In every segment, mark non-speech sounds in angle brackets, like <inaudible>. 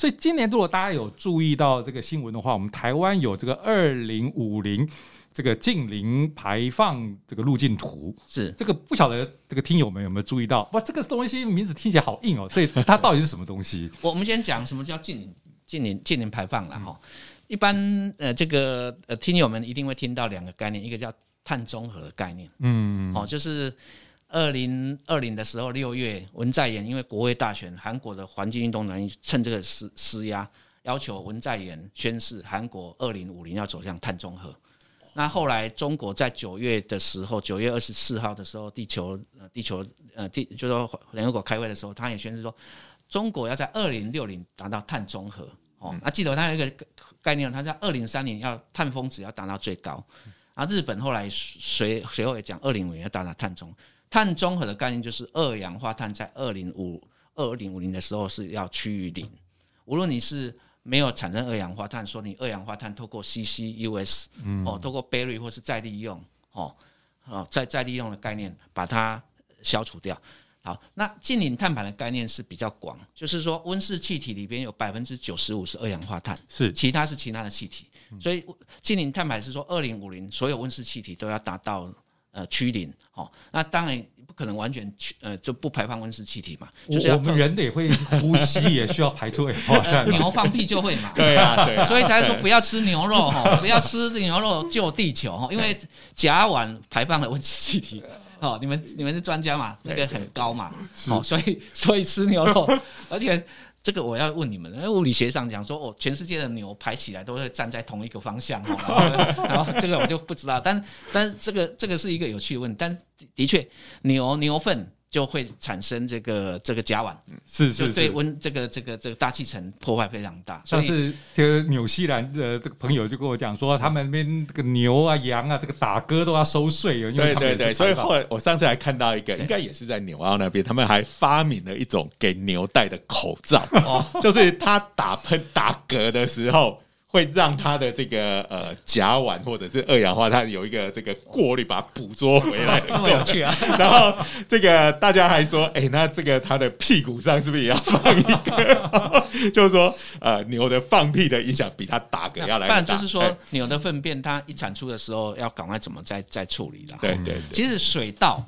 所以今年如果大家有注意到这个新闻的话，我们台湾有这个二零五零这个近零排放这个路径图，是这个不晓得这个听友们有没有注意到？哇，这个东西名字听起来好硬哦，所以它到底是什么东西？<laughs> 我我们先讲什么叫近零净零净零排放了哈。一般呃这个呃听友们一定会听到两个概念，一个叫碳中和的概念，嗯，哦就是。二零二零的时候，六月，文在寅因为国会大选，韩国的环境运动人趁这个施施压，要求文在寅宣誓，韩国二零五零要走向碳中和。那后来中国在九月的时候，九月二十四号的时候，地球呃地球呃地就是说联合国开会的时候，他也宣誓说，中国要在二零六零达到碳中和。哦，那记得他有一个概念，他在二零三零要碳峰值要达到最高。然后日本后来随随后也讲二零五零要达到碳中。碳中和的概念就是二氧化碳在二零五二零五零的时候是要趋于零。无论你是没有产生二氧化碳，说你二氧化碳透过 CCUS，嗯，哦，透过 Berry 或是再利用，哦，哦，再再利用的概念把它消除掉。好，那近零碳排的概念是比较广，就是说温室气体里边有百分之九十五是二氧化碳，是其他是其他的气体。所以近零碳排是说二零五零所有温室气体都要达到。呃，趋零，哦，那当然不可能完全去，呃，就不排放温室气体嘛。就是要我们人也会呼吸，也需要排出二氧化碳。牛放屁就会嘛。<laughs> 对啊，对。所以才说不要吃牛肉哈，不要吃牛肉救地球哈，因为甲烷排放的温室气体，哦，你们你们是专家嘛，那个很高嘛，哦，所以所以吃牛肉，而且。这个我要问你们，因为物理学上讲说，哦，全世界的牛排起来都会站在同一个方向，<laughs> 然后这个我就不知道，但但是这个这个是一个有趣的问题，但的确牛牛粪。就会产生这个这个甲烷，是是，就对温这个这个这个大气层破坏非常大。上次这个纽西兰的这个朋友就跟我讲说，他们那边这个牛啊羊啊，这个打嗝都要收税。对对对，所以后来我上次还看到一个，应该也是在纽澳那边，他们还发明了一种给牛戴的口罩，就是他打喷打嗝的时候。会让它的这个呃甲烷或者是二氧化碳有一个这个过滤，把它捕捉回来，<laughs> 这么有趣啊！然后这个大家还说，哎，那这个它的屁股上是不是也要放一个？<laughs> 就是说，呃，牛的放屁的影响比它打嗝要来大。不然就是说，牛的粪便它一产出的时候，要赶快怎么再再处理了？对对。其实水稻，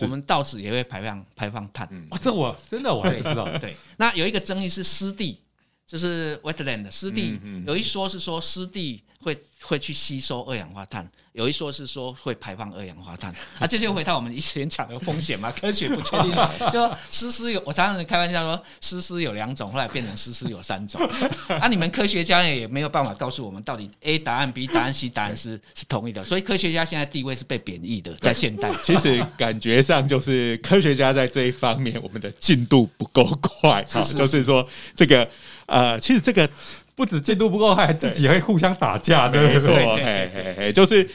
我们稻子也会排放排放碳。哦，这我真的我还不知道。对，那有一个争议是湿地。就是 wetland 湿地，有一说是说湿地会会去吸收二氧化碳，有一说是说会排放二氧化碳。啊，这就回到我们以前讲的风险嘛，<laughs> 科学不确定。就说湿湿有，我常常开玩笑说湿湿有两种，后来变成湿湿有三种。啊，你们科学家也没有办法告诉我们到底 A 答案、B 答案、C 答案是是同一的，所以科学家现在地位是被贬义的，在现代。其实感觉上就是科学家在这一方面，我们的进度不够快，是是是就是说这个。呃，其实这个不止进度不够，还自己会互相打架，对不对？嘿嘿嘿，就是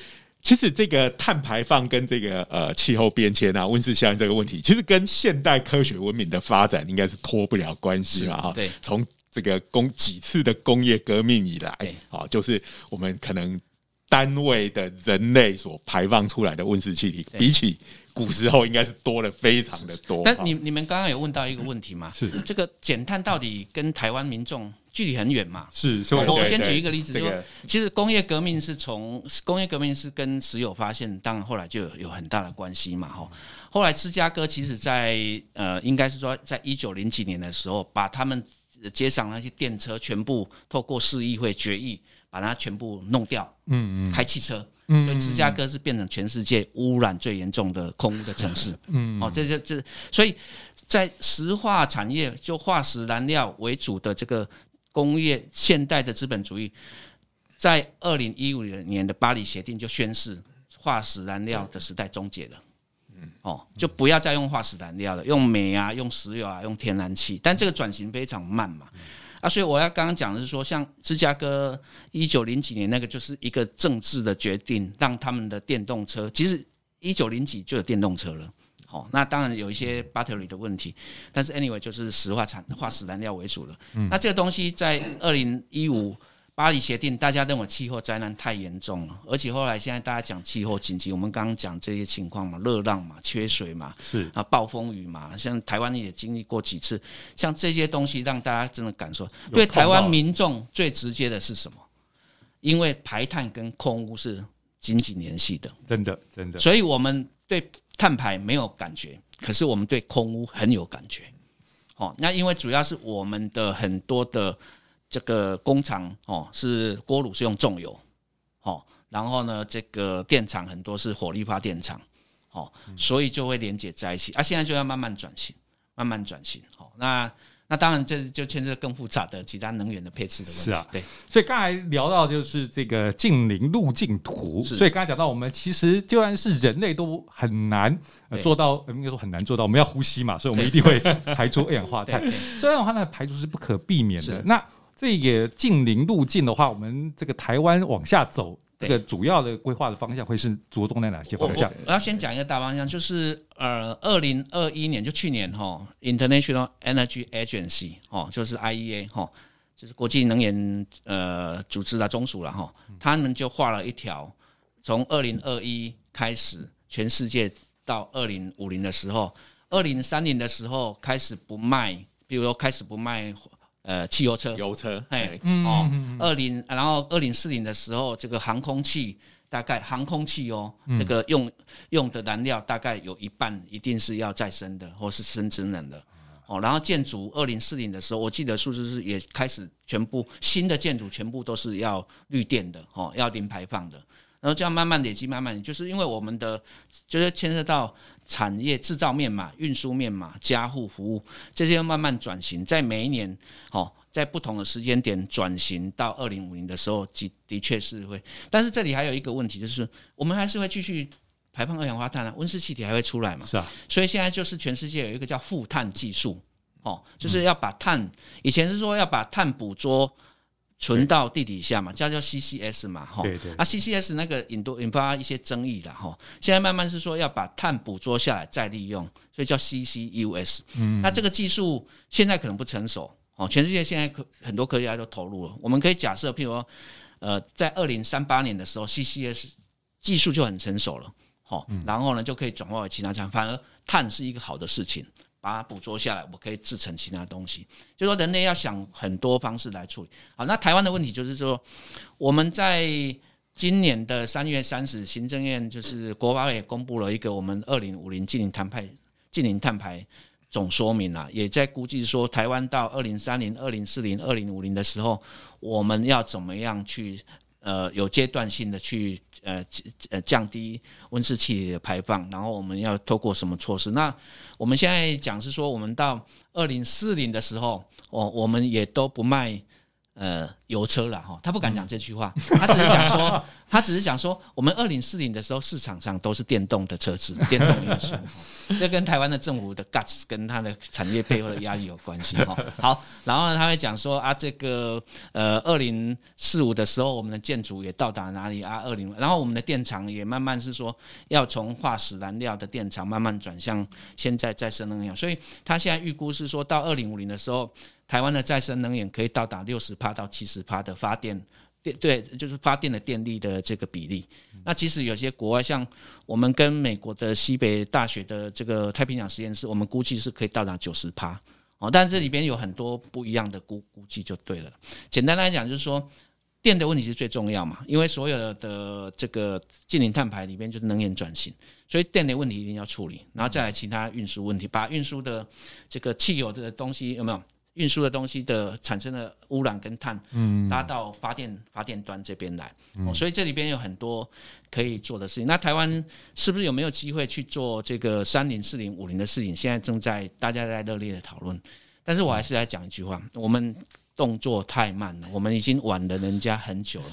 其实这个碳排放跟这个呃气候变迁啊、温室效应这个问题，其实跟现代科学文明的发展应该是脱不了关系嘛，哈。对，从这个工几次的工业革命以来，啊，就是我们可能单位的人类所排放出来的温室气体，比起古时候应该是多了非常的多。但你你们刚刚有问到一个问题嘛？是这个减碳到底跟台湾民众距离很远嘛？是，我我先举一个例子，就说其实工业革命是从工业革命是跟石油发现，当然后来就有很大的关系嘛。哈，后来芝加哥其实在呃，应该是说在一九零几年的时候，把他们街上那些电车全部透过市议会决议，把它全部弄掉。嗯嗯，开汽车。所以芝加哥是变成全世界污染最严重的空污的城市。嗯，哦，这就这，所以在石化产业就化石燃料为主的这个工业现代的资本主义，在二零一五年的巴黎协定就宣示化石燃料的时代终结了。嗯，哦，就不要再用化石燃料了，用煤啊，用石油啊，用天然气，但这个转型非常慢嘛。啊，所以我要刚刚讲的是说，像芝加哥一九零几年那个，就是一个政治的决定，让他们的电动车，其实一九零几就有电动车了。好，那当然有一些 battery 的问题，但是 anyway 就是石化产化石燃料为主了。那这个东西在二零一五巴黎协定，大家认为气候灾难太严重了，而且后来现在大家讲气候紧急，我们刚刚讲这些情况嘛，热浪嘛，缺水嘛，是啊，暴风雨嘛，像台湾也经历过几次，像这些东西让大家真的感受，对台湾民众最直接的是什么？因为排碳跟空污是紧紧联系的，真的真的，所以我们对碳排没有感觉，可是我们对空污很有感觉。哦，那因为主要是我们的很多的。这个工厂哦，是锅炉是用重油，哦，然后呢，这个电厂很多是火力发电厂，哦，所以就会连接在一起。啊，现在就要慢慢转型，慢慢转型。哦，那那当然这就牵涉更复杂的其他能源的配置的问题。是啊，对。所以刚才聊到就是这个近邻路径图，所以刚才讲到我们其实就算是人类都很难做到，应该说很难做到。我们要呼吸嘛，所以我们一定会排出二氧化碳。<laughs> 所以二氧化碳的排出是不可避免的。那这个近邻路径的话，我们这个台湾往下走，这个主要的规划的方向会是着重在哪些方向？我，我要先讲一个大方向，就是呃，二零二一年就去年哈，International Energy Agency 哦，就是 IEA 哈，就是国际能源呃组织的中属了哈，他们就画了一条，从二零二一开始，全世界到二零五零的时候，二零三零的时候开始不卖，比如说开始不卖。呃，汽油车、油车，哎，哦，二零，然后二零四零的时候，这个航空器大概航空器哦，嗯、这个用用的燃料大概有一半一定是要再生的，或是生质能的，哦，然后建筑二零四零的时候，我记得数字是也开始全部新的建筑全部都是要绿电的，哦，要零排放的，然后这样慢慢累积，慢慢就是因为我们的就是牵涉到。产业制造面嘛，运输面嘛，家户服务这些要慢慢转型，在每一年哦，在不同的时间点转型到二零五零的时候，的的确是会。但是这里还有一个问题，就是我们还是会继续排放二氧化碳啊，温室气体还会出来嘛？是啊。所以现在就是全世界有一个叫负碳技术，哦，就是要把碳，以前是说要把碳捕捉。存到地底下嘛，叫叫 CCS 嘛，哈，对对，啊 CCS 那个引多引发一些争议的哈，现在慢慢是说要把碳捕捉下来再利用，所以叫 CCUS。嗯，那这个技术现在可能不成熟，哦，全世界现在科很多科学家都投入了。我们可以假设，譬如说，呃，在二零三八年的时候，CCS 技术就很成熟了，好，然后呢就可以转化为其他产，反而碳是一个好的事情。把它捕捉下来，我可以制成其他东西。就说人类要想很多方式来处理。好，那台湾的问题就是说，我们在今年的三月三十，行政院就是国发会公布了一个我们二零五零净零碳排净零碳排总说明啊，也在估计说台湾到二零三零、二零四零、二零五零的时候，我们要怎么样去。呃，有阶段性的去呃呃降低温室气体的排放，然后我们要透过什么措施？那我们现在讲是说，我们到二零四零的时候，我我们也都不卖。呃，油车了哈，他不敢讲这句话，他只是讲说，<laughs> 他只是讲说，我们二零四零的时候，市场上都是电动的车子，电动运输，这跟台湾的政府的 guts 跟他的产业背后的压力有关系哈。<laughs> 好，然后呢，他会讲说啊，这个呃，二零四五的时候，我们的建筑也到达哪里啊？二零，然后我们的电厂也慢慢是说，要从化石燃料的电厂慢慢转向现在再生能源，所以他现在预估是说到二零五零的时候。台湾的再生能源可以到达六十趴到七十趴的发电电，对，就是发电的电力的这个比例。那其实有些国外，像我们跟美国的西北大学的这个太平洋实验室，我们估计是可以到达九十趴哦。但这里边有很多不一样的估估计就对了。简单来讲，就是说电的问题是最重要嘛，因为所有的这个近零碳排里边就是能源转型，所以电的问题一定要处理，然后再来其他运输问题，把运输的这个汽油的东西有没有？运输的东西的产生的污染跟碳，嗯，拉到发电发电端这边来，哦，所以这里边有很多可以做的事情。那台湾是不是有没有机会去做这个三零四零五零的事情？现在正在大家在热烈的讨论。但是我还是来讲一句话：我们动作太慢了，我们已经晚了人家很久了。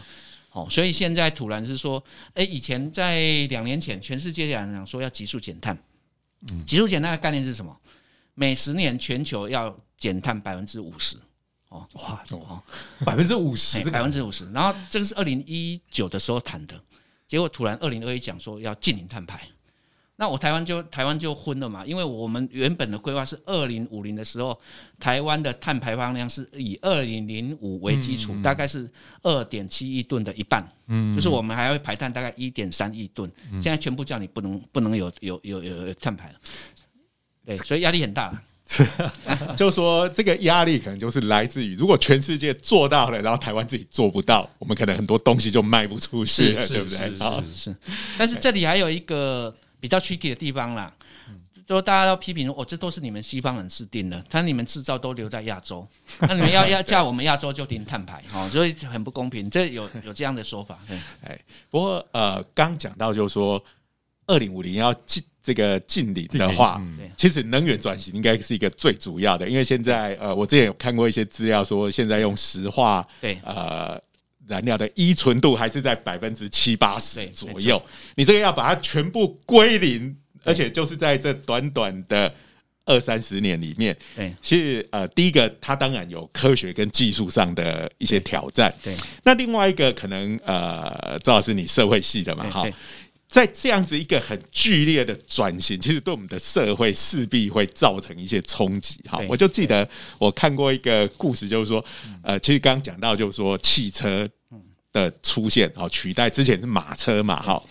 哦，所以现在突然是说，哎，以前在两年前，全世界讲讲说要急速减碳，嗯，急速减碳的概念是什么？每十年全球要减碳百分之五十，哦，哇，哦，百分之五十，百分之五十。然后这个是二零一九的时候谈的，结果突然二零二一讲说要禁零碳排，那我台湾就台湾就昏了嘛，因为我们原本的规划是二零五零的时候，台湾的碳排放量是以二零零五为基础，嗯、大概是二点七亿吨的一半，嗯，就是我们还会排碳大概一点三亿吨，嗯、现在全部叫你不能不能有有有有，有碳排了，对，所以压力很大。<laughs> 就说这个压力可能就是来自于，如果全世界做到了，然后台湾自己做不到，我们可能很多东西就卖不出去了，对不对？是是，是。但是这里还有一个。比较 tricky 的地方啦，就大家要批评说，哦，这都是你们西方人制定的，他你们制造都留在亚洲，<laughs> 那你们要要叫我们亚洲就停碳排，哦，所以很不公平。这有有这样的说法，对，哎，不过呃，刚讲到就是说，二零五零要进这个近邻的话，其实能源转型应该是一个最主要的，因为现在呃，我之前有看过一些资料说，现在用石化，对，呃。燃料的依存度还是在百分之七八十左右，你这个要把它全部归零，而且就是在这短短的二三十年里面，对，其实呃，第一个它当然有科学跟技术上的一些挑战，对，那另外一个可能呃，赵老师你社会系的嘛，哈。在这样子一个很剧烈的转型，其实对我们的社会势必会造成一些冲击。哈，我就记得我看过一个故事，就是说，呃，其实刚刚讲到，就是说汽车的出现，好取代之前是马车嘛，哈，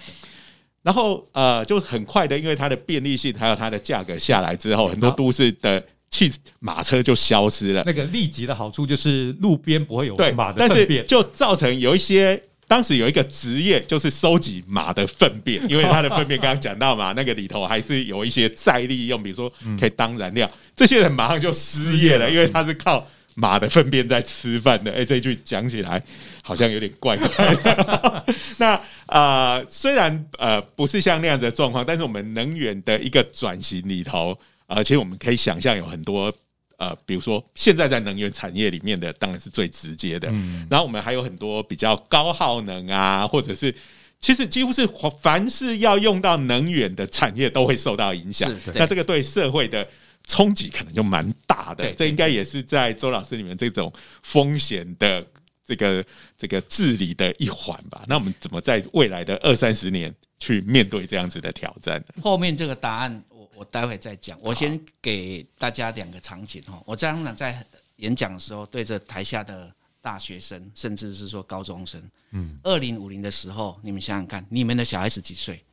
然后呃，就很快的，因为它的便利性还有它的价格下来之后，很多都市的汽马车就消失了。那个立即的好处就是路边不会有马的粪便，就造成有一些。当时有一个职业，就是收集马的粪便，因为它的粪便刚刚讲到嘛，那个里头还是有一些再利用，比如说可以当燃料。这些人马上就失业了，因为他是靠马的粪便在吃饭的。哎，这句讲起来好像有点怪怪的。<laughs> 那啊、呃，虽然呃不是像那样子的状况，但是我们能源的一个转型里头，而且我们可以想象有很多。呃，比如说现在在能源产业里面的当然是最直接的，嗯，然后我们还有很多比较高耗能啊，或者是其实几乎是凡是要用到能源的产业都会受到影响，那这个对社会的冲击可能就蛮大的，这应该也是在周老师里面这种风险的这个这个治理的一环吧。那我们怎么在未来的二三十年去面对这样子的挑战呢？后面这个答案。我待会再讲，我先给大家两个场景哈。我这样呢，在演讲的时候，对着台下的大学生，甚至是说高中生，嗯，二零五零的时候，你们想想看，你们的小孩子几岁？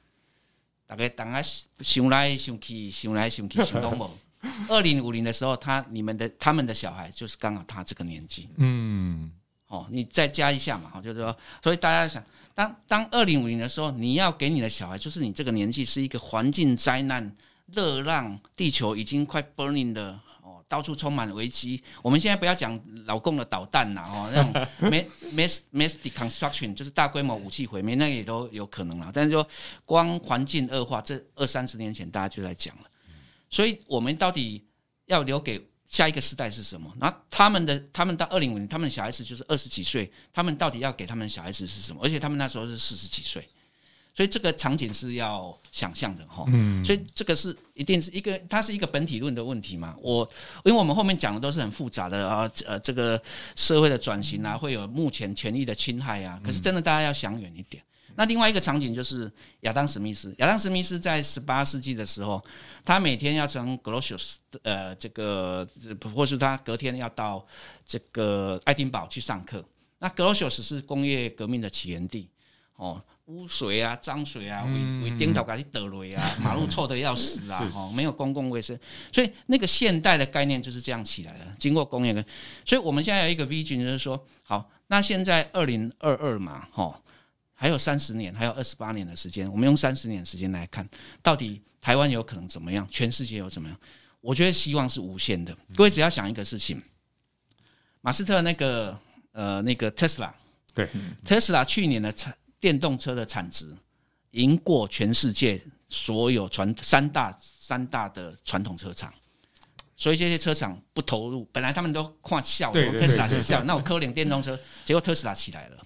大概大概想来想去，想来想去，想东某。二零五零的时候，他你们的他们的小孩就是刚好他这个年纪，嗯，哦，你再加一下嘛，就是说，所以大家想，当当二零五零的时候，你要给你的小孩，就是你这个年纪是一个环境灾难。热浪，地球已经快 burning 了哦，到处充满危机。我们现在不要讲老共的导弹了哦，那种 <laughs> mass mass destruction 就是大规模武器毁灭，那也都有可能啦。但是说光环境恶化，这二三十年前大家就在讲了。所以我们到底要留给下一个时代是什么？那他们的他们到二零五零，他们的小孩子就是二十几岁，他们到底要给他们小孩子是什么？而且他们那时候是四十几岁。所以这个场景是要想象的哈，嗯，所以这个是一定是一个，它是一个本体论的问题嘛。我因为我们后面讲的都是很复杂的啊，呃，这个社会的转型啊，会有目前权益的侵害啊。可是真的大家要想远一点。那另外一个场景就是亚当史密斯，亚当史密斯在十八世纪的时候，他每天要从格罗修斯呃这个，或是他隔天要到这个爱丁堡去上课。那格罗修斯是工业革命的起源地哦。污水啊，脏水啊，围围顶头搞去得雷啊，<laughs> 马路臭的要死啊，哈，没有公共卫生，所以那个现代的概念就是这样起来的。经过工业的，所以我们现在有一个 vision，就是说，好，那现在二零二二嘛，哈，还有三十年，还有二十八年的时间，我们用三十年的时间来看，到底台湾有可能怎么样，全世界有怎么样？我觉得希望是无限的。各位只要想一个事情，马斯特那个呃那个特斯拉，对，特斯拉去年的产。电动车的产值赢过全世界所有传三大三大的传统车厂，所以这些车厂不投入，本来他们都看笑，特斯拉是笑，那我科领电动车，结果特斯拉起来了，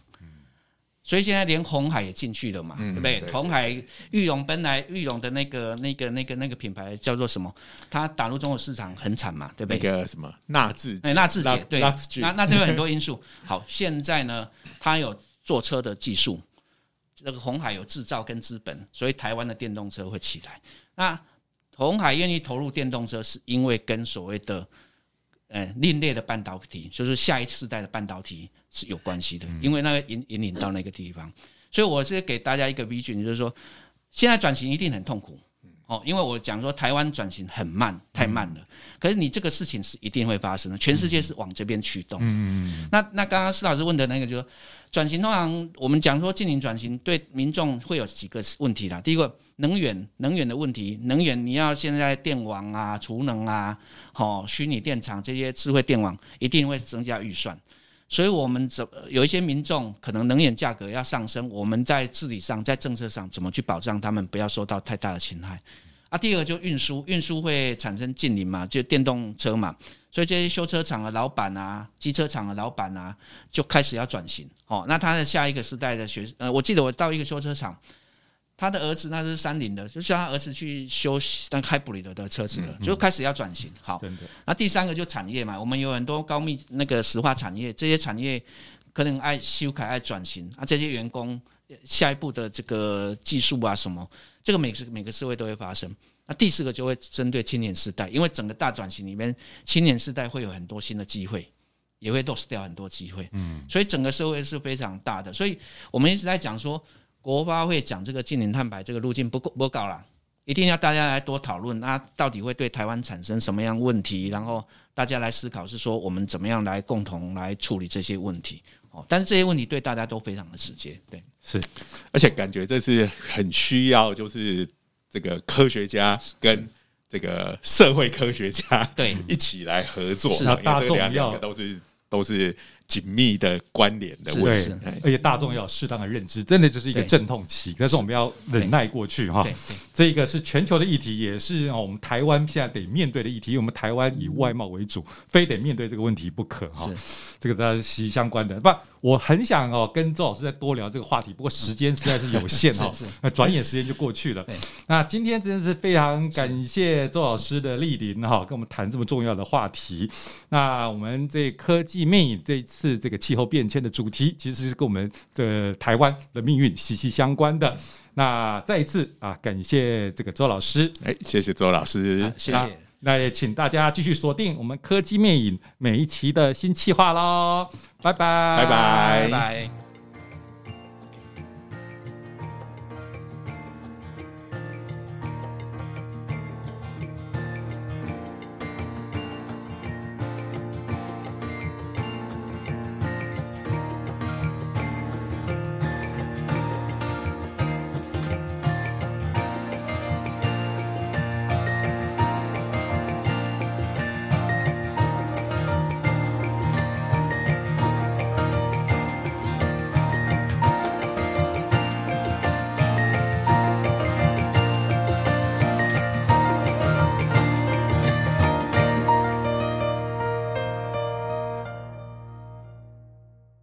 所以现在连红海也进去了嘛，对不对？红海玉龙本来玉龙的那个那个那个那个品牌叫做什么？它打入中国市场很惨嘛，对不对？那个什么纳智捷，纳智捷，对，那那都有很多因素。好，现在呢，它有坐车的技术。这个红海有制造跟资本，所以台湾的电动车会起来。那红海愿意投入电动车，是因为跟所谓的呃另类的半导体，就是下一世代的半导体是有关系的，因为那个引引领到那个地方。所以我是给大家一个 vision，就是说现在转型一定很痛苦。哦，因为我讲说台湾转型很慢，太慢了。可是你这个事情是一定会发生的，全世界是往这边驱动。嗯，那那刚刚施老师问的那个，就是说转型通常我们讲说进行转型对民众会有几个问题啦。第一个，能源能源的问题，能源你要现在电网啊、储能啊、好虚拟电厂这些智慧电网，一定会增加预算。所以，我们怎有一些民众可能能源价格要上升，我们在治理上、在政策上怎么去保障他们不要受到太大的侵害？啊，第二个就运输，运输会产生近邻嘛，就电动车嘛，所以这些修车厂的老板啊、机车厂的老板啊，就开始要转型。哦，那他的下一个时代的学，呃，我记得我到一个修车厂。他的儿子那是三菱的，就叫他儿子去修那开布里德的车子了，嗯嗯、就开始要转型。好，那第三个就产业嘛，我们有很多高密那个石化产业，这些产业可能爱修改、爱转型啊。这些员工下一步的这个技术啊什么，这个每个每个社会都会发生。那第四个就会针对青年世代，因为整个大转型里面，青年世代会有很多新的机会，也会 lose 掉很多机会。嗯，所以整个社会是非常大的。所以我们一直在讲说。国发会讲这个近零碳排这个路径不够不够了，一定要大家来多讨论，那到底会对台湾产生什么样问题？然后大家来思考，是说我们怎么样来共同来处理这些问题。哦，但是这些问题对大家都非常的直接，对，是，而且感觉这是很需要，就是这个科学家跟这个社会科学家对一起来合作，是大众要都是都是。紧密的关联的问题，而且大众要有适当的认知，真的就是一个阵痛期，但是我们要忍耐过去哈。这个是全球的议题，也是我们台湾现在得面对的议题。因为我们台湾以外贸为主，非得面对这个问题不可哈。这个都是息息相关的。不，我很想哦跟周老师再多聊这个话题，不过时间实在是有限 <laughs> 哈。那转眼时间就过去了。那今天真的是非常感谢周老师的莅临哈，跟我们谈这么重要的话题。那我们这科技魅影这一次。是这个气候变迁的主题，其实是跟我们的台湾的命运息息相关的。那再一次啊，感谢这个周老师，哎，谢谢周老师，啊、谢谢。那也请大家继续锁定我们科技魅影每一期的新企划喽，拜拜，拜拜，拜拜。